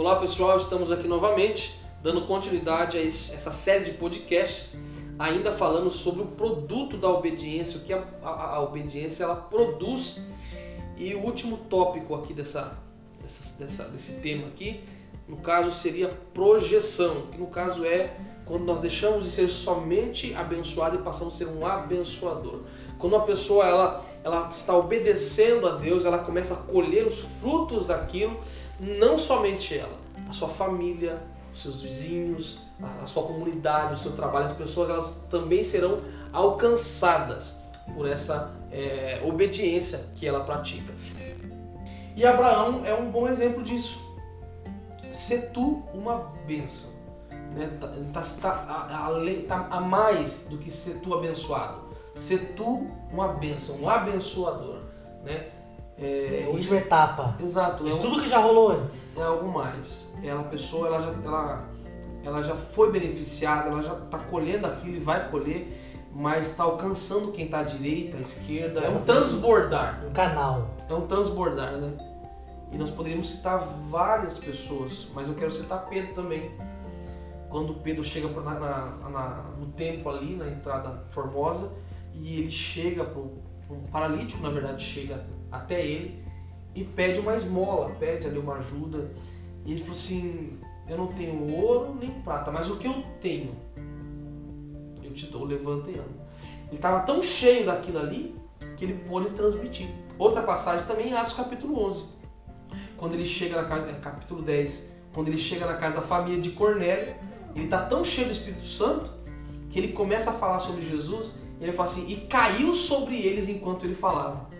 Olá pessoal, estamos aqui novamente dando continuidade a essa série de podcasts, ainda falando sobre o produto da obediência, o que a, a, a obediência ela produz. E o último tópico aqui dessa, dessa, dessa, desse tema aqui, no caso seria projeção, que no caso é quando nós deixamos de ser somente abençoado e passamos a ser um abençoador. Quando uma pessoa ela, ela está obedecendo a Deus, ela começa a colher os frutos daquilo, não somente ela, a sua família, os seus vizinhos, a sua comunidade, o seu trabalho, as pessoas elas também serão alcançadas por essa é, obediência que ela pratica. E Abraão é um bom exemplo disso. Se tu uma bênção. Né? Tá, tá, tá, a, a, tá a mais do que ser tu abençoado. Ser tu uma bênção, um abençoador. Né? É, a última etapa. Exato. De é um, tudo que já rolou antes. É algo mais. Ela, a pessoa, ela já, ela, ela já foi beneficiada, ela já está colhendo aquilo e vai colher, mas está alcançando quem está à direita, à esquerda. É um transbordar. Um canal. É um transbordar, né? E nós poderíamos citar várias pessoas, mas eu quero citar Pedro também. Quando Pedro chega na, na, no templo ali, na entrada formosa, e ele chega para um paralítico, na verdade, chega até ele e pede uma esmola, pede ali uma ajuda. E ele falou assim: Eu não tenho ouro nem prata, mas o que eu tenho, eu te dou, levanta e anda. Ele estava tão cheio daquilo ali que ele pôde transmitir. Outra passagem também em Atos capítulo 11. Quando ele chega na casa, é, capítulo 10, quando ele chega na casa da família de Cornélio, ele está tão cheio do Espírito Santo que ele começa a falar sobre Jesus e ele fala assim: E caiu sobre eles enquanto ele falava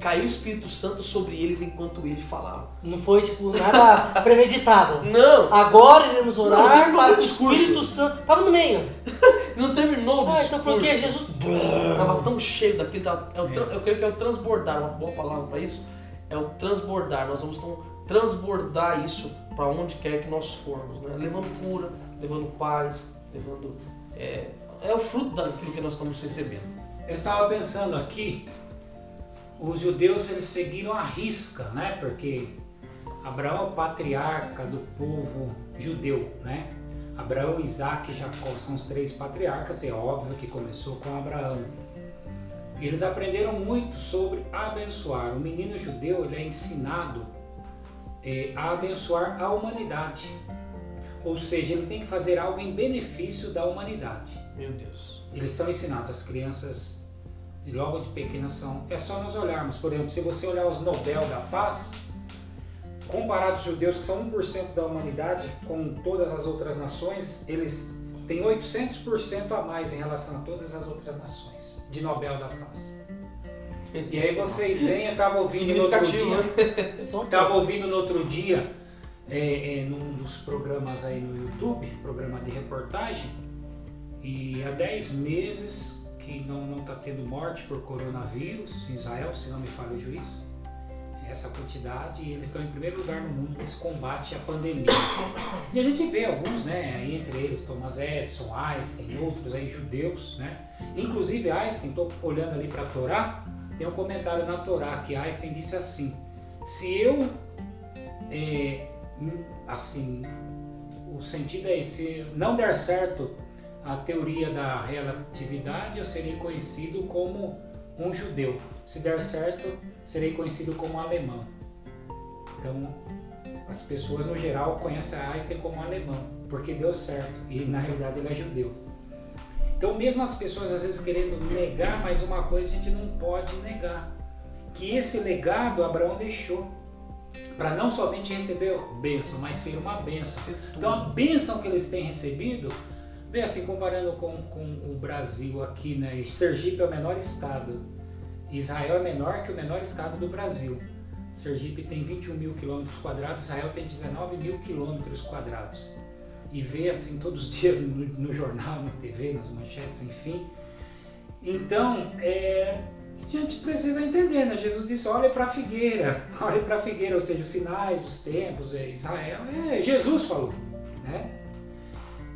caiu o Espírito Santo sobre eles enquanto ele falava. Não foi tipo nada premeditado. Não. Agora iremos orar não, para o Espírito Santo. Tava no meio. não terminou o ah, discurso. então porque Jesus tava tão cheio daquilo. Tava, é o, é. Eu creio que é o transbordar, uma boa palavra para isso. É o transbordar. Nós vamos então transbordar isso para onde quer que nós formos, né? Levando cura, levando paz, levando é, é o fruto daquilo que nós estamos recebendo. Eu estava pensando aqui os judeus eles seguiram a risca, né? Porque Abraão é o patriarca do povo judeu, né? Abraão, Isaac e Jacó são os três patriarcas, é óbvio que começou com Abraão. Eles aprenderam muito sobre abençoar. O menino judeu ele é ensinado é, a abençoar a humanidade. Ou seja, ele tem que fazer algo em benefício da humanidade. Meu Deus. Eles são ensinados, as crianças e logo de pequenas são. É só nós olharmos, por exemplo, se você olhar os Nobel da Paz, comparado aos judeus, que são 1% da humanidade, com todas as outras nações, eles têm 800% a mais em relação a todas as outras nações de Nobel da Paz. E aí vocês veem, eu estava ouvindo no outro dia, estava ouvindo no outro dia, é, é, num dos programas aí no YouTube, programa de reportagem, e há 10 meses que não está tendo morte por coronavírus em Israel, se não me falha o juízo. Essa quantidade, e eles estão em primeiro lugar no mundo nesse combate à pandemia. E a gente vê alguns, né, entre eles Thomas Edison, Einstein, outros aí judeus, né? Inclusive Einstein, estou olhando ali para a Torá, tem um comentário na Torá que Einstein disse assim: se eu, é, assim, o sentido é esse, não der certo a teoria da relatividade, eu serei conhecido como um judeu. Se der certo, serei conhecido como alemão. Então, as pessoas no geral conhecem Einstein como alemão, porque deu certo e na realidade ele é judeu. Então, mesmo as pessoas às vezes querendo negar, mas uma coisa a gente não pode negar: que esse legado Abraão deixou para não somente receber bênção, mas ser uma bênção. Então, a bênção que eles têm recebido Bem, assim, comparando com, com o Brasil aqui, né? Sergipe é o menor estado. Israel é menor que o menor estado do Brasil. Sergipe tem 21 mil quilômetros quadrados, Israel tem 19 mil quilômetros quadrados. E vê assim todos os dias no, no, jornal, na TV, nas manchetes, enfim. Então, é, a gente precisa entender, né? Jesus disse: olhe para a figueira, olhe para a figueira, ou seja, os sinais dos tempos, é Israel. É, Jesus falou, né?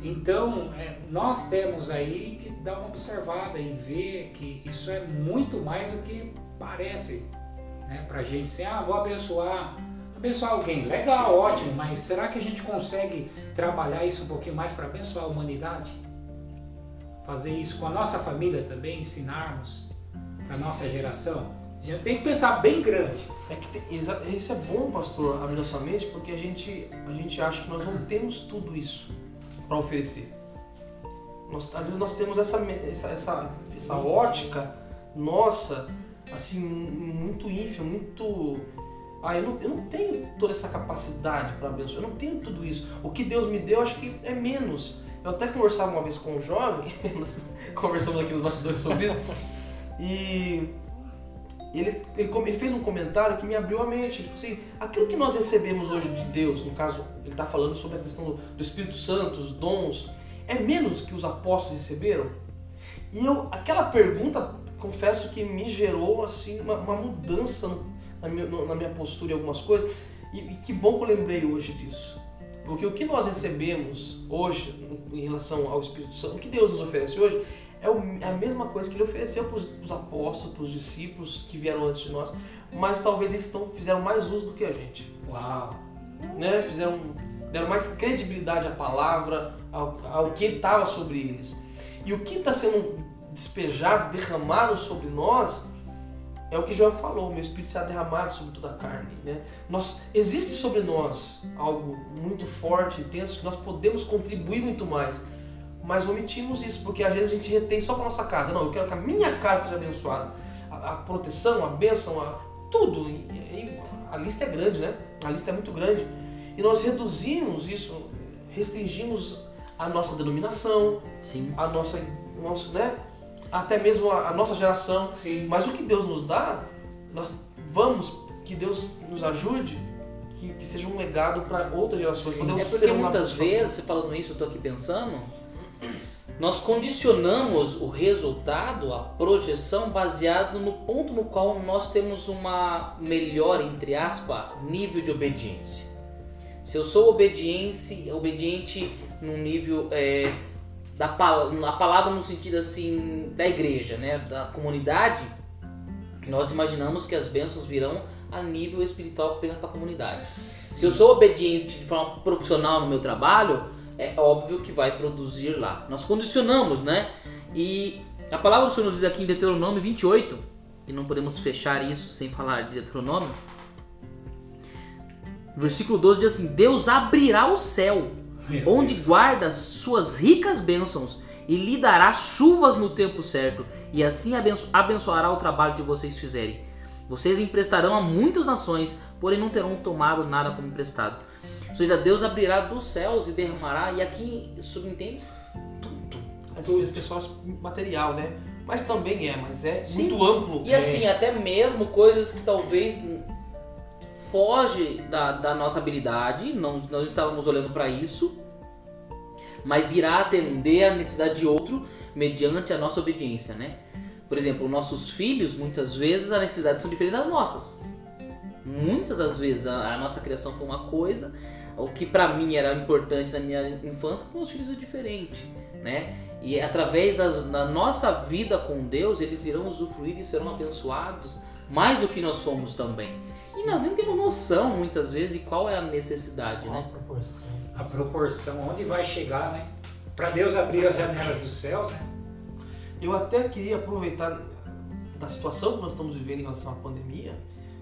Então, é, nós temos aí que dar uma observada e ver que isso é muito mais do que parece né, para a gente. Assim, ah, vou abençoar. abençoar alguém. Legal, ótimo, mas será que a gente consegue trabalhar isso um pouquinho mais para abençoar a humanidade? Fazer isso com a nossa família também, ensinarmos para a nossa geração? Gente tem que pensar bem grande. É que tem, isso é bom, pastor, abrir nossa mente, porque a gente, a gente acha que nós não temos tudo isso para oferecer. Nós, às vezes nós temos essa, essa, essa, essa ótica nossa, assim, muito ínfima, muito. Ah, eu não, eu não tenho toda essa capacidade para abençoar, eu não tenho tudo isso. O que Deus me deu, acho que é menos. Eu até conversava uma vez com um jovem, conversamos aqui nos bastidores sobre isso, e ele, ele, ele, fez um comentário que me abriu a mente. Ele falou assim: aquilo que nós recebemos hoje de Deus, no caso, ele está falando sobre a questão do, do Espírito Santo, os dons, é menos que os apóstolos receberam? E eu, aquela pergunta, confesso que me gerou assim uma, uma mudança na minha, na minha, postura em algumas coisas. E, e, que bom que eu lembrei hoje disso. Porque o que nós recebemos hoje em relação ao Espírito Santo, o que Deus nos oferece hoje, é, é a mesma coisa que ele ofereceu para os apóstolos, para os discípulos que vieram antes de nós. Mas talvez eles fizeram mais uso do que a gente. Uau! Né? Fizeram deram mais credibilidade à palavra, ao, ao que estava sobre eles. E o que está sendo despejado, derramado sobre nós, é o que João falou, o meu espírito será derramado sobre toda a carne. Né? Nós, existe sobre nós algo muito forte, intenso, que nós podemos contribuir muito mais, mas omitimos isso, porque às vezes a gente retém só para nossa casa. Não, eu quero que a minha casa seja abençoada. A, a proteção, a bênção, a, tudo. E, e, a lista é grande, né? A lista é muito grande. E nós reduzimos isso, restringimos a nossa denominação, Sim. a nossa, nosso, né? até mesmo a, a, nossa geração. Sim. Mas o que Deus nos dá, nós vamos, que Deus nos ajude, que, que seja um legado para outras gerações. Sim. É porque muitas vezes, falando isso, eu estou aqui pensando, nós condicionamos o resultado, a projeção, baseado no ponto no qual nós temos uma melhor, entre aspas, nível de obediência. Se eu sou obediente, obediente num nível é, da a palavra no sentido assim da igreja, né, da comunidade, nós imaginamos que as bênçãos virão a nível espiritual apenas para a comunidade. Se eu sou obediente de forma profissional no meu trabalho, é óbvio que vai produzir lá. Nós condicionamos, né? E a palavra do Senhor nos diz aqui em Deuteronômio 28, e não podemos fechar isso sem falar de Deuteronômio, Versículo 12 diz assim: Deus abrirá o céu, Meu onde Deus. guarda suas ricas bênçãos, e lhe dará chuvas no tempo certo, e assim abenço abençoará o trabalho que vocês fizerem. Vocês emprestarão a muitas nações, porém não terão tomado nada como emprestado. Ou seja, Deus abrirá dos céus e derramará, e aqui subentende-se tudo. Às vezes é só material, né? Mas também é, mas é Sim. muito amplo. E assim, é. até mesmo coisas que talvez foge da, da nossa habilidade, não, nós estávamos olhando para isso, mas irá atender a necessidade de outro mediante a nossa obediência, né? Por exemplo, nossos filhos, muitas vezes, as necessidades são diferentes das nossas. Muitas das vezes a, a nossa criação foi uma coisa, o que para mim era importante na minha infância, para meus filhos é diferente, né? E através das, da nossa vida com Deus, eles irão usufruir e serão abençoados mais do que nós somos também. E nós nem temos noção, muitas vezes, de qual é a necessidade, qual né? A proporção. A proporção, onde vai chegar, né? Para Deus abrir as janelas dos céus, né? Eu até queria aproveitar da situação que nós estamos vivendo em relação à pandemia,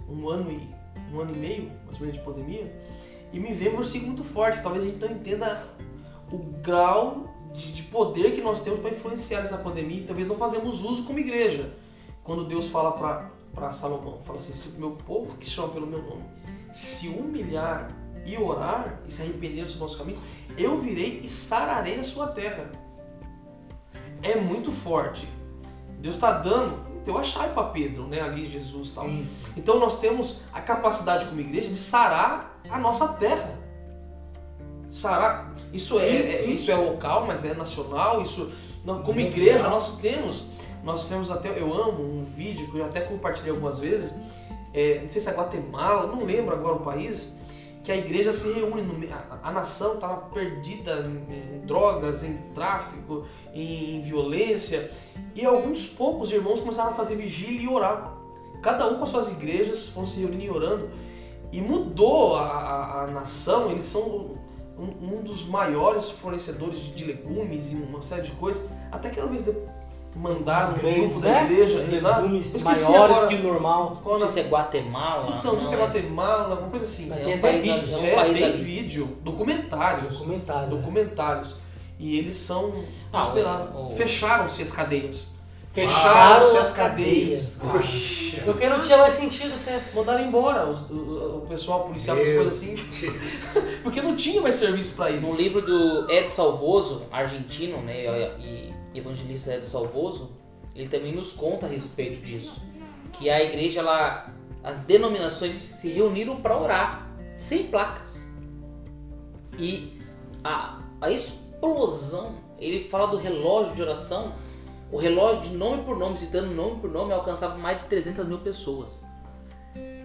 um ano e um ano e meio, mais ou menos, de pandemia, e me veio um versículo muito forte. Talvez a gente não entenda o grau de, de poder que nós temos para influenciar essa pandemia e talvez não fazemos uso como igreja. Quando Deus fala para para Salomão. Fala assim: se o meu povo que chama pelo meu nome se humilhar e orar e se arrepender dos nossos caminhos, eu virei e sararei a sua terra. É muito forte. Deus está dando, deu a chave para Pedro, né? Ali Jesus tal. Sim. Então nós temos a capacidade como igreja de sarar a nossa terra. Sarar, isso sim, é, é, isso é local, mas é nacional. Isso, como igreja nós temos nós temos até, eu amo um vídeo que eu até compartilhei algumas vezes, é, não sei se é Guatemala, não lembro agora o país, que a igreja se reúne, no, a, a nação estava perdida em, em, drogas, em tráfico, em, em violência, e alguns poucos irmãos começaram a fazer vigília e orar. Cada um com as suas igrejas foram se reunindo e orando. E mudou a, a, a nação. Eles são um, um, dos maiores fornecedores de, de, legumes e uma série de coisas. Até que uma vez mandaram um grupo da né? igreja, Os exato. legumes maiores agora que o normal. qual Não sei se é Guatemala. Então, não sei se é é? Guatemala, alguma coisa assim. Mas É tem um até país vídeos. É um É, tem ali. vídeo, documentários. Documentário. né? Documentários. E eles são. Ah, prosperaram. o- o- Fecharam-se as cadeias. Fecharam as cadeias. Poxa. Porque não tinha mais sentido até. Mandaram embora os- o, o pessoal policial, Meu coisas assim. Porque não tinha mais serviço pra No eles. livro do Ed Salvoso, argentino, né, e evangelista Ed Salvoso, ele também nos conta a respeito disso. Que a igreja, ela, as denominações se reuniram para orar, sem placas. E a, a explosão, ele fala do relógio de oração, o relógio de nome por nome, citando nome por nome, alcançava mais de 300 mil pessoas.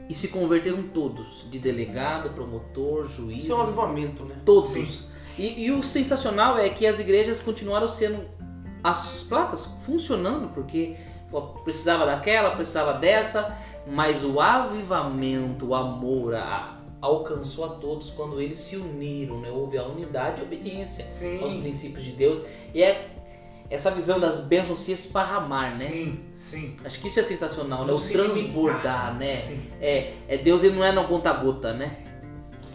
E se converteram todos, de delegado, promotor, juiz, Isso é um avivamento, né? Todos. Sim. E, e o sensacional é que as igrejas continuaram sendo as placas funcionando, porque precisava daquela, precisava dessa, mas o avivamento, o amor, a- alcançou a todos quando eles se uniram, né? houve a unidade e obediência Sim. aos princípios de Deus. E é essa visão das bênçãos se esparramar, né? Sim, sim. Acho que isso é sensacional, né? Não O se transbordar, limitar. né? Sim. É, é Deus ele não é no gota-gota, né?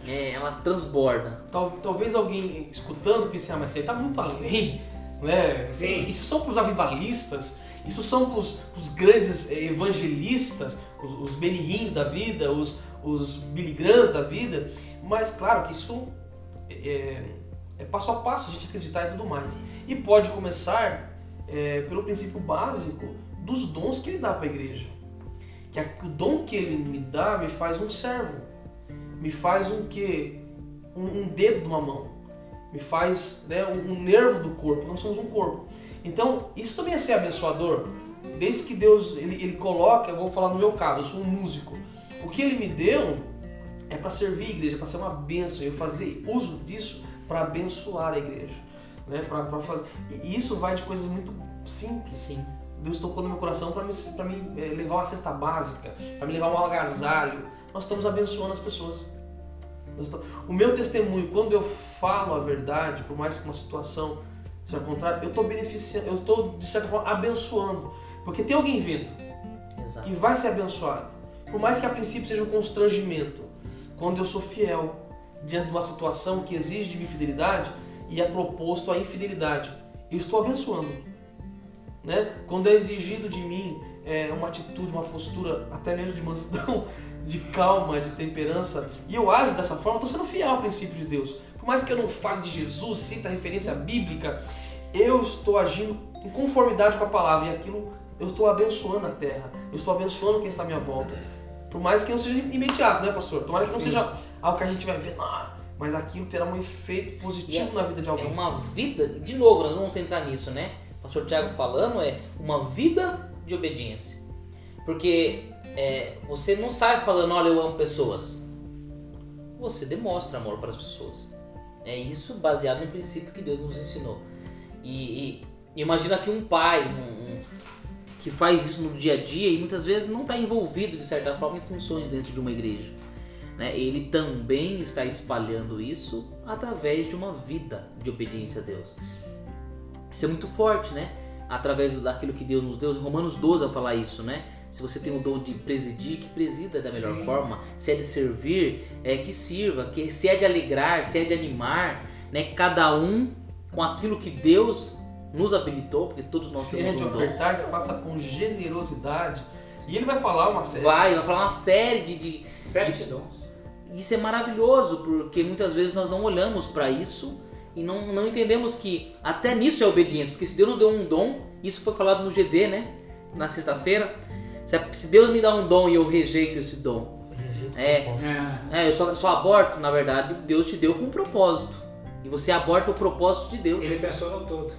É, elas transbordam. Tal- talvez alguém escutando pense, ah, mas isso aí tá muito além, né? Sim. Isso são pros avivalistas, isso são pros, pros grandes eh, evangelistas, os, os Benihins da vida, os, os Billy da vida, mas claro que isso é, é passo a passo a gente acreditar e tudo mais. E pode começar eh, pelo princípio básico dos dons que ele dá para a igreja. Que o dom que ele me dá me faz um servo. Me faz um que um, um dedo de uma mão. Me faz né, um, um nervo do corpo. Nós somos um corpo. Então isso também é ser abençoador. Desde que Deus ele, ele coloca eu vou falar no meu caso eu sou um músico. O que ele me deu é para servir a igreja para ser uma bênção eu fazer uso disso para abençoar a igreja né para fazer e isso vai de coisas muito simples Sim. Deus tocou no meu coração para me, pra me eh, levar uma cesta básica, para me levar um agasalho. Nós estamos abençoando as pessoas. Estamos- O meu testemunho, quando eu falo a verdade, por mais que uma situação seja contrária, eu estou beneficiando, eu estou, de certa forma, abençoando. Porque tem alguém vindo Exato. que vai ser abençoado. Por mais que a princípio seja um constrangimento, quando eu sou fiel diante de uma situação que exige de mim fidelidade e é proposto a infidelidade, eu estou abençoando. Né? Quando é exigido de mim é, uma atitude, uma postura, até mesmo de mansidão, de calma, de temperança, e eu ajo dessa forma, estou sendo fiel ao princípio de Deus. Por mais que eu não fale de Jesus, cita a referência bíblica, eu estou agindo em conformidade com a palavra e aquilo eu estou abençoando a terra, eu estou abençoando quem está à minha volta. Por mais que não seja imediato, né, pastor? Tomara que não Sim. seja algo que a gente vai ver, ah, mas aquilo terá um efeito positivo na vida de É alguém. uma vida, de novo, nós vamos entrar nisso, né? O pastor Tiago falando é uma vida de obediência. Porque é, você não sai falando, olha, eu amo pessoas. Você demonstra amor para as pessoas. É isso baseado no princípio que Deus nos ensinou. E, e imagina que um pai um- um- que faz isso no dia a dia e muitas vezes não está envolvido de certa forma em funções dentro de uma igreja. Né? Ele também está espalhando isso através de uma vida de obediência a Deus. Isso é muito forte, né? Através daquilo que Deus nos deu. Romanos 12 vai falar isso, né? Se você tem o dom de presidir, que presida da melhor Sim. forma. Se é de servir, é que sirva. Que se é de alegrar, se é de animar, né? Cada um com aquilo que Deus nos habilitou, porque todos nós Se é temos de um dom. ofertar, que faça com generosidade. E ele vai falar uma série. Vai, vai falar uma série de- de, Sete dons. Isso é maravilhoso, porque muitas vezes nós não olhamos para isso e não, não entendemos que até nisso é obediência. Porque se Deus nos deu um dom, isso foi falado no GD, né? Na sexta-feira. Se, se Deus me dá um dom e eu rejeito esse dom, É. É, é, eu só, só aborto, na verdade, Deus te deu com um propósito. E você aborta o propósito de Deus. ele pensou no todo.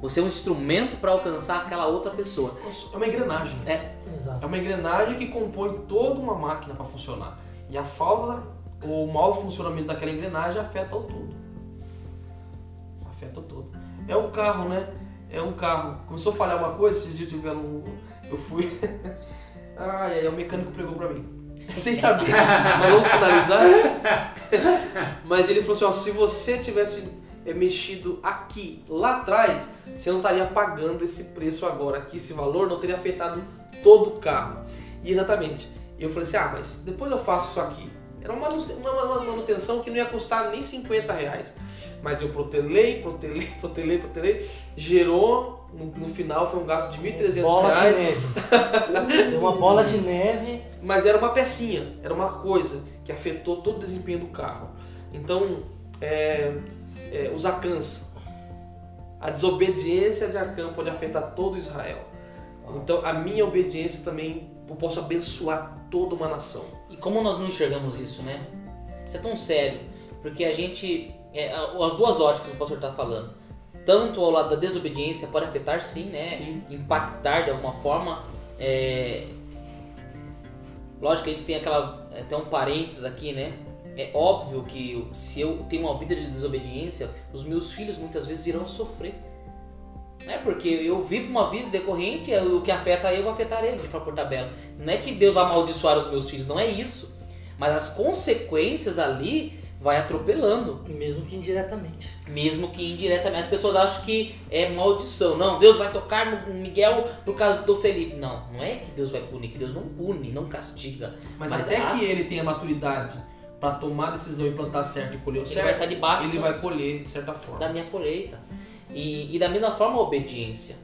Você é um instrumento para alcançar aquela outra pessoa. É uma engrenagem. É, Exato. É uma engrenagem que compõe toda uma máquina para funcionar. E a falta ou o mau funcionamento daquela engrenagem afeta o todo. Afeta o todo. É o carro, né? É um carro. Começou a falhar uma coisa, esses dias tiveram um. Eu fui. Ai, aí o mecânico pregou pra mim. sem saber. Mas vamos finalizar. Mas ele falou assim: ó, se você tivesse é, mexido aqui, lá atrás, você não estaria pagando esse preço agora. Aqui, esse valor não teria afetado todo o carro. E exatamente. Eu falei assim: ah, mas depois eu faço isso aqui. Era uma manu- uma uma manutenção que não ia custar nem 50 reais. Mas eu protelei, protelei, protelei, protelei. Gerou, no, no final foi um gasto de 1.300 Bola de reais. neve. Deu uma bola de neve. Mas era uma pecinha, era uma coisa que afetou todo o desempenho do carro. Então, é, é, os Acãs, a desobediência de Acã pode afetar todo Israel. Então, a minha obediência também eu posso abençoar toda uma nação. E como nós não enxergamos isso, né? Isso é tão sério, porque a gente. é, as duas óticas que o pastor está falando. Tanto ao lado da desobediência pode afetar sim, né? Sim. Impactar de alguma forma. É... Lógico que a gente tem aquela. é, Até um parênteses aqui, né? É óbvio que se eu tenho uma vida de desobediência, os meus filhos muitas vezes irão sofrer. Né? Porque eu vivo uma vida decorrente, é, o que afeta eu vai afetar ele, de forma por tabela. Não é que Deus vai amaldiçoar os meus filhos, não é isso. Mas as consequências ali vai atropelando. Mesmo que indiretamente. Mesmo que indiretamente. As pessoas acham que é maldição. Não, Deus vai tocar no Miguel por causa do Felipe. Não, não é que Deus vai punir, que Deus não pune, não castiga. Mas, Mas até as- que ele tenha maturidade para tomar a decisão e plantar certo e colher o Ele certo, vai estar debaixo ele vai colher de certa forma. da minha colheita. E, e da mesma forma a obediência.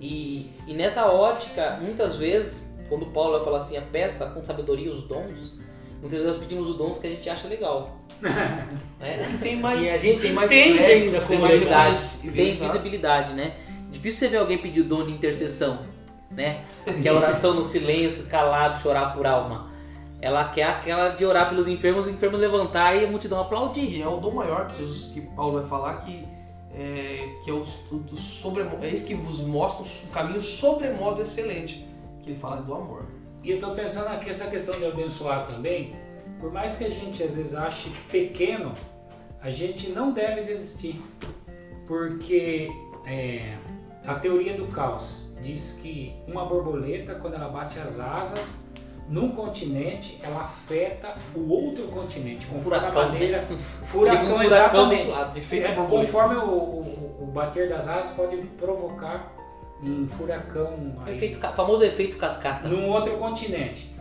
E, e nessa ótica, muitas vezes, quando Paulo vai falar assim, a peça com sabedoria os dons, muitas vezes nós pedimos os dons que a gente acha legal. né? Tem mais, E a gente tem mais entende crédito, ainda tem mais Tem visibilidade, né? Difícil você ver alguém pedir o dom de intercessão, né? Que é a oração no silêncio, calado, chorar por alma. Ela quer aquela de orar pelos enfermos, os enfermos levantar e a multidão aplaudir. E é o dom maior que Jesus, que Paulo vai falar que é, que é o, o, sobremodo, é isso que vos mostra o caminho sobremodo excelente, que ele fala do amor. E eu estou pensando aqui essa questão de abençoar também. Por mais que a gente às vezes ache pequeno, a gente não deve desistir. Porque é, a teoria do caos diz que uma borboleta, quando ela bate as asas, num continente, ela afeta o outro continente. Conforme Furacão, a maneira. Tipo Furacão, um exatamente. lado. É, conforme o, o- o bater das asas pode provocar um furacão O aí efeito, famoso efeito cascata. num outro continente.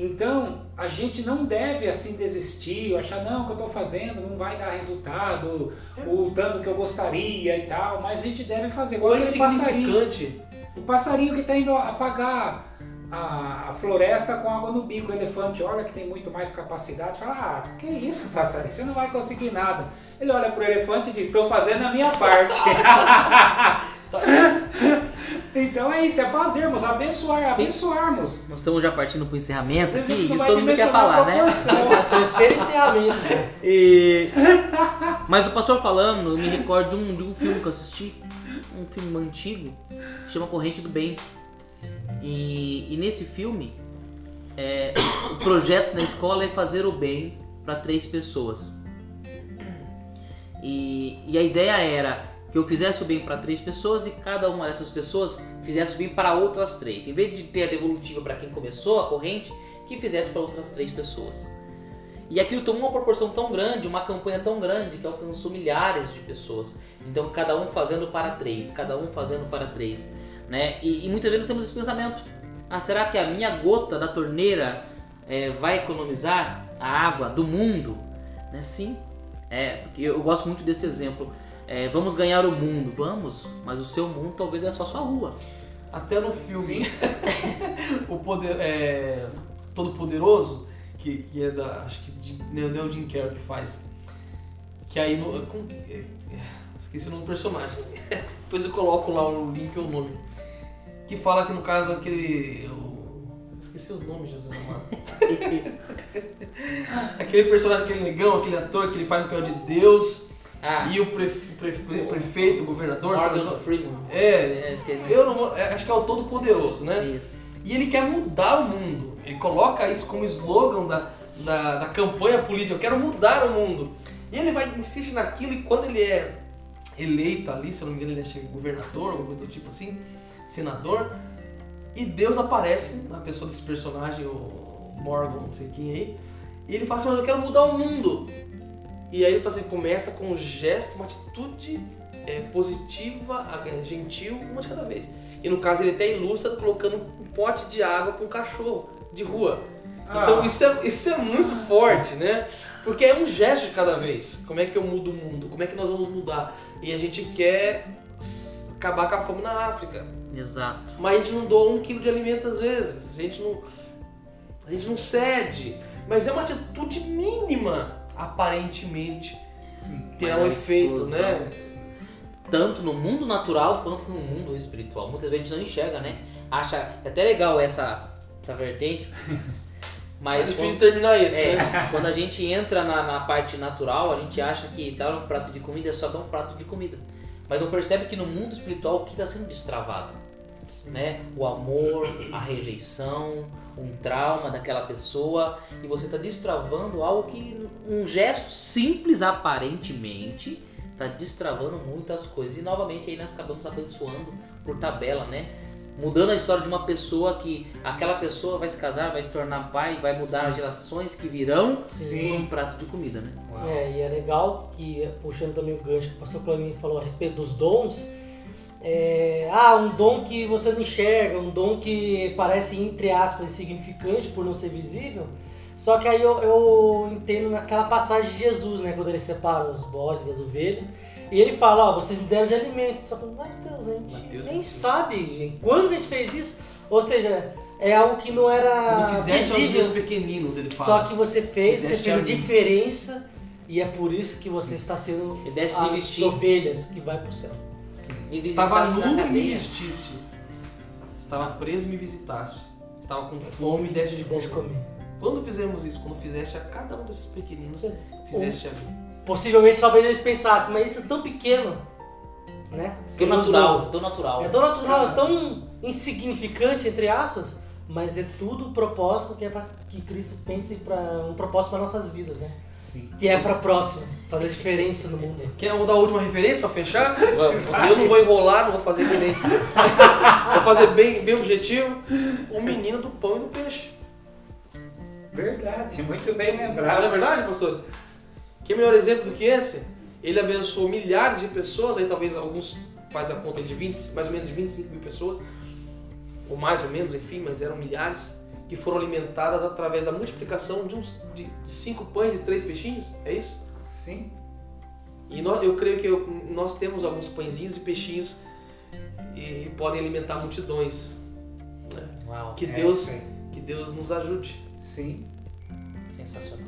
Então, a gente não deve assim desistir, achar não, o que eu estou fazendo não vai dar resultado, o tanto que eu gostaria e tal, mas a gente deve fazer igual é aquele passarinho. O passarinho que está indo apagar a, a floresta com água no bico, o elefante olha que tem muito mais capacidade, fala, ah, que isso passarinho, você não vai conseguir nada. Ele olha pro elefante e diz, estou fazendo a minha parte. então é isso, é fazermos, abençoar, abençoarmos. Nós estamos já partindo para o encerramento aqui, isso todo mundo quer falar, né? É o terceiro encerramento. né? E... Mas o pastor falando, eu me recordo de um, de um filme que eu assisti, um filme antigo, que chama Corrente do Bem. E, e nesse filme, é, o projeto na escola é fazer o bem para três pessoas. E, e a ideia era que eu fizesse o bem para três pessoas e cada uma dessas pessoas fizesse o bem para outras três. Em vez de ter a devolutiva para quem começou a corrente, que fizesse para outras três pessoas. E aquilo tomou uma proporção tão grande, uma campanha tão grande que alcançou milhares de pessoas. Então cada um fazendo para três, cada um fazendo para três, né? E, e muitas vezes nós temos esse pensamento: ah, será que a minha gota da torneira eh, vai economizar a água do mundo? Né? Sim, é. Porque eu, gosto muito desse exemplo. Eh, vamos ganhar o mundo, vamos, mas o seu mundo talvez é só sua rua. Até no filme o poder é, Todo Poderoso, que, que é da. Acho que de, não é o Jim Carrey que faz. Que aí no. é, é, esqueci o nome do personagem. Depois eu coloco lá o link e o nome. Que fala que no caso aquele. o- esqueci os nomes, Jesus amado. aquele personagem, aquele negão, aquele ator que ele faz no papel de Deus. Ah, E o prefe- prefe- prefeito, o governador, Morgan Freeman. É, É, eu não vou, é, acho que é o Todo Poderoso, né? Isso. E ele quer mudar o mundo. Ele coloca isso como slogan da, da, da campanha política. Eu quero mudar o mundo. E ele vai insiste naquilo e quando ele é eleito ali, se eu não me engano, ele é governador, alguma coisa do tipo assim, senador, e Deus aparece na pessoa desse personagem, o Morgan, não sei quem aí. E ele fala assim, mas eu quero mudar o mundo. E aí ele fala assim, começa com um gesto, uma atitude é, positiva, é, gentil, uma de cada vez. E no caso ele até ilustra colocando um pote de água para um cachorro de rua. Então Ah. isso é, isso é muito forte, né? Porque é um gesto de cada vez. Como é que eu mudo o mundo? Como é que nós vamos mudar? E a gente quer acabar com a fome na África. Exato. Mas a gente não doa um quilo de alimento às vezes. A gente não, a gente não cede. Mas é uma atitude mínima, aparentemente, terá Mas um a efeito, né? Tanto no mundo natural quanto no mundo espiritual. Muitas vezes a gente não enxerga, né? Acha é até legal essa, essa vertente. Mas é difícil quando, terminar isso, é, né? quando a gente entra na, na parte natural, a gente acha que dar um prato de comida é só dar um prato de comida. Mas não percebe que no mundo espiritual o que está sendo destravado? Né? O amor, a rejeição, um trauma daquela pessoa e você está destravando algo que um gesto simples aparentemente está destravando muitas coisas e novamente aí nós acabamos abençoando por tabela, né? Mudando a história de uma pessoa que aquela pessoa vai se casar, vai se tornar pai, vai mudar as gerações que virão por Sim. um prato de comida, né? Uau. É, e é legal que, puxando também o gancho que o pastor Clemente falou a respeito dos dons, é, ah, um dom que você não enxerga, um dom que parece, entre aspas, insignificante por não ser visível. Só que aí eu, eu entendo naquela passagem de Jesus, né, quando ele separa os bodes das ovelhas, e ele fala, ó, vocês me deram de alimento, só que, mas Deus, a gente Mateus nem sabe quando que a gente fez isso, ou seja, é algo que não era aos visível. meus pequeninos, ele Só fala. que você fez, você Fizeste fez a diferença e é por isso que você está sendo E as vestir. ovelhas que vai pro céu. E Estava nu e me vestiste. Estava preso e me visitaste. Estava com fome e deste de comer. Quando fizemos isso? Quando fizeste a cada um desses pequeninos, fizeste a mim. Possivelmente talvez eles pensassem, mas isso é tão pequeno, né? Tão natural, tão natural. É tão natural, é tão insignificante, entre aspas, mas é tudo o propósito que é para que Cristo pense para um propósito para nossas vidas, né? Sim. Que é para próximo, fazer diferença no mundo. Quer dar a última referência para fechar? Eu não vou enrolar, não vou fazer que nem. vou fazer bem, bem objetivo. O menino do pão e do peixe. Verdade, muito bem Não lembrado. é verdade, pastor? Que melhor exemplo do que esse? Ele abençoou milhares de pessoas, aí talvez alguns faz a conta de 20, mais ou menos de 25 mil pessoas, ou mais ou menos, enfim, mas eram milhares que foram alimentadas através da multiplicação de uns de cinco pães e três peixinhos, é isso? Sim. E nós, eu creio que eu- nós temos alguns pãezinhos e peixinhos e podem alimentar multidões. Uau, Que É Deus, isso aí. que Deus nos ajude. Sim. sensacional.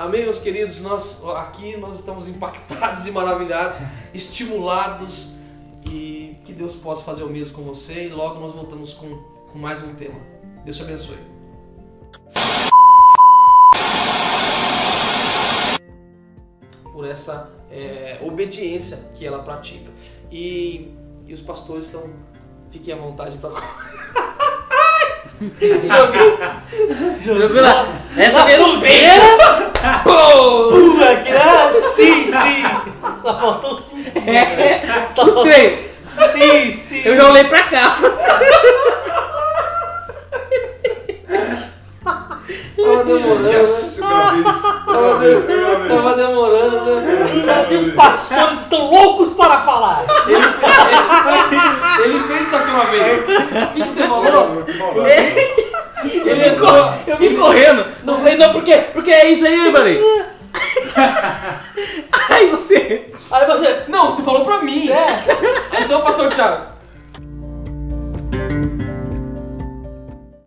Amém, meus queridos. Nós aqui nós estamos impactados e maravilhados, estimulados e que Deus possa fazer o mesmo com você. E logo nós voltamos com, com mais um tema. Deus te abençoe. Por essa é, obediência que ela pratica. E, e os pastores estão. Fiquem à vontade para. Jogou na... Essa Na mesmo fogueira! Pô! Pula, que né? Sim, sim! Só faltou sim, sim. É, Só os faltou- três. Sim, sim! Eu já olhei pra cá. Tava demorando, né? Tava, de- tava demorando, né? Cadê os pastores estão loucos para falar? Ele fez isso aqui uma vez. O que, que você falou? Eu vim, cor- eu vim correndo. Não falei, não, por quê? Porque é isso aí, falei. Aí você. Aí você. Não, você falou pra mim. É, Então, pastor Thiago,